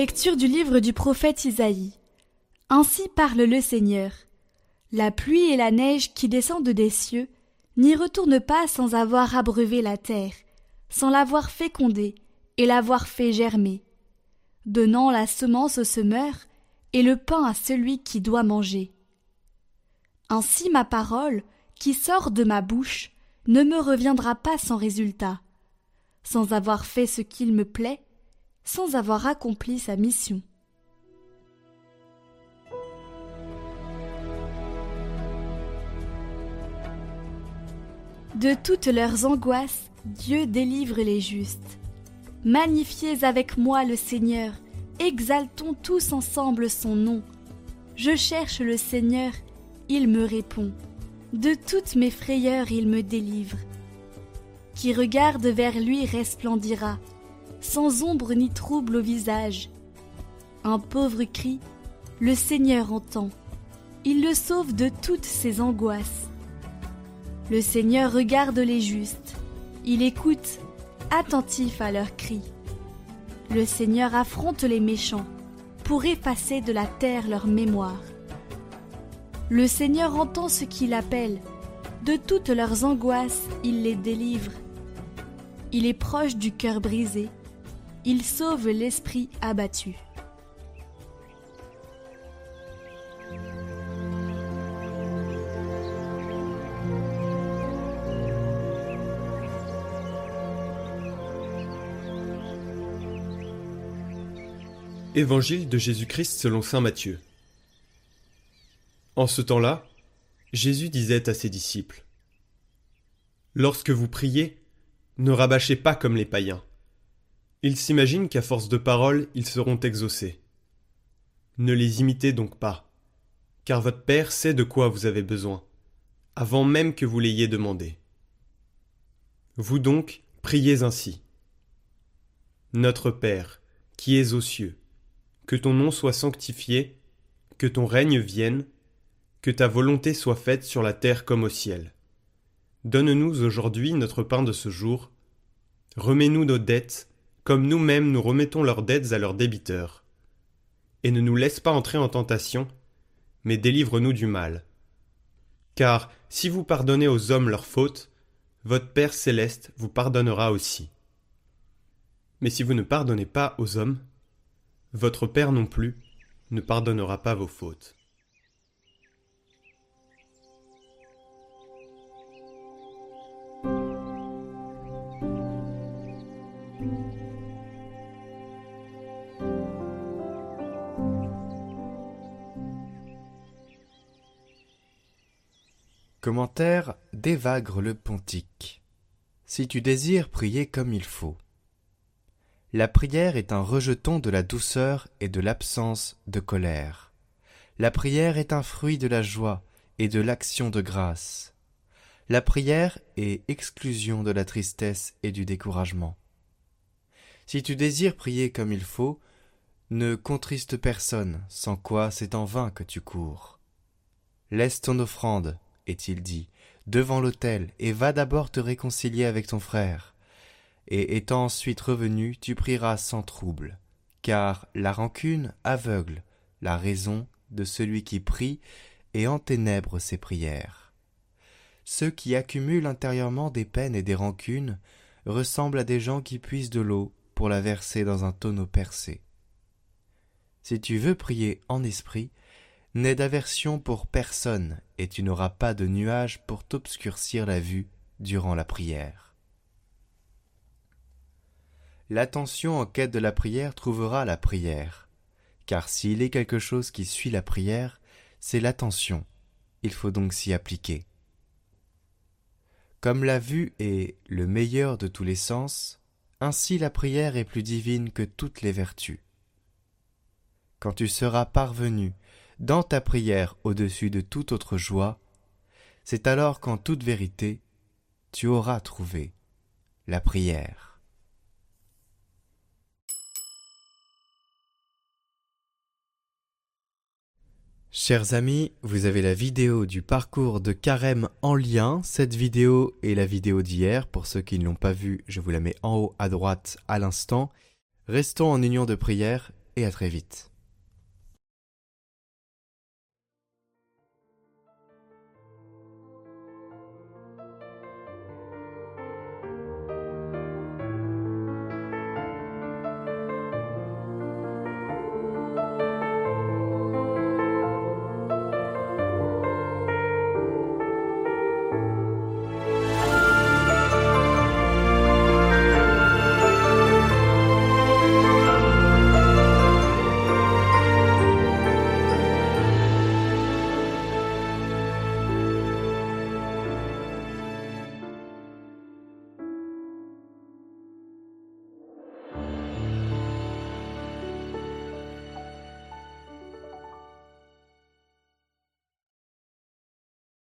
Lecture du livre du prophète Isaïe. Ainsi parle le Seigneur. La pluie et la neige qui descendent des cieux n'y retournent pas sans avoir abreuvé la terre, sans l'avoir fécondée et l'avoir fait germer, donnant la semence au semeur et le pain à celui qui doit manger. Ainsi ma parole, qui sort de ma bouche, ne me reviendra pas sans résultat, sans avoir fait ce qu'il me plaît, sans avoir accompli sa mission. De toutes leurs angoisses, Dieu délivre les justes. Magnifiez avec moi le Seigneur, exaltons tous ensemble son nom. Je cherche le Seigneur, il me répond. De toutes mes frayeurs il me délivre. Qui regarde vers lui resplendira, sans ombre ni trouble au visage. Un pauvre cri, le Seigneur entend. Il le sauve de toutes ses angoisses. Le Seigneur regarde les justes. Il écoute, attentif à leurs cris. Le Seigneur affronte les méchants pour effacer de la terre leur mémoire. Le Seigneur entend ce qu'il appelle. De toutes leurs angoisses, il les délivre. Il est proche du cœur brisé. Il sauve l'esprit abattu. Évangile de Jésus-Christ selon Saint Matthieu. En ce temps-là, Jésus disait à ses disciples Lorsque vous priez, ne rabâchez pas comme les païens. Ils s'imaginent qu'à force de paroles, ils seront exaucés. Ne les imitez donc pas, car votre Père sait de quoi vous avez besoin, avant même que vous l'ayez demandé. Vous donc, priez ainsi. Notre Père, qui es aux cieux, que ton nom soit sanctifié, que ton règne vienne, que ta volonté soit faite sur la terre comme au ciel. Donne-nous aujourd'hui notre pain de ce jour. Remets-nous nos dettes, comme nous-mêmes nous remettons leurs dettes à leurs débiteurs. Et ne nous laisse pas entrer en tentation, mais délivre-nous du mal. Car si vous pardonnez aux hommes leurs fautes, votre Père céleste vous pardonnera aussi. Mais si vous ne pardonnez pas aux hommes, votre Père non plus ne pardonnera pas vos fautes. Commentaire d'Évagre le Pontique. Si tu désires prier comme il faut. La prière est un rejeton de la douceur et de l'absence de colère. La prière est un fruit de la joie et de l'action de grâce. La prière est exclusion de la tristesse et du découragement. Si tu désires prier comme il faut, ne contriste personne, sans quoi c'est en vain que tu cours. Laisse ton offrande, est-il dit, devant l'autel, et va d'abord te réconcilier avec ton frère. Et étant ensuite revenu, tu prieras sans trouble, car la rancune aveugle la raison de celui qui prie et enténèbre ses prières. Ceux qui accumulent intérieurement des peines et des rancunes ressemblent à des gens qui puisent de l'eau pour la verser dans un tonneau percé. Si tu veux prier en esprit, n'aie d'aversion pour personne, et tu n'auras pas de nuage pour t'obscurcir la vue durant la prière. L'attention en quête de la prière trouvera la prière, car s'il est quelque chose qui suit la prière, c'est l'attention, il faut donc s'y appliquer. Comme la vue est le meilleur de tous les sens, ainsi la prière est plus divine que toutes les vertus. Quand tu seras parvenu dans ta prière au-dessus de toute autre joie, c'est alors qu'en toute vérité tu auras trouvé la prière. Chers amis, vous avez la vidéo du parcours de carême en lien. Cette vidéo est la vidéo d'hier. Pour ceux qui ne l'ont pas vue, je vous la mets en haut à droite à l'instant. Restons en union de prière et à très vite.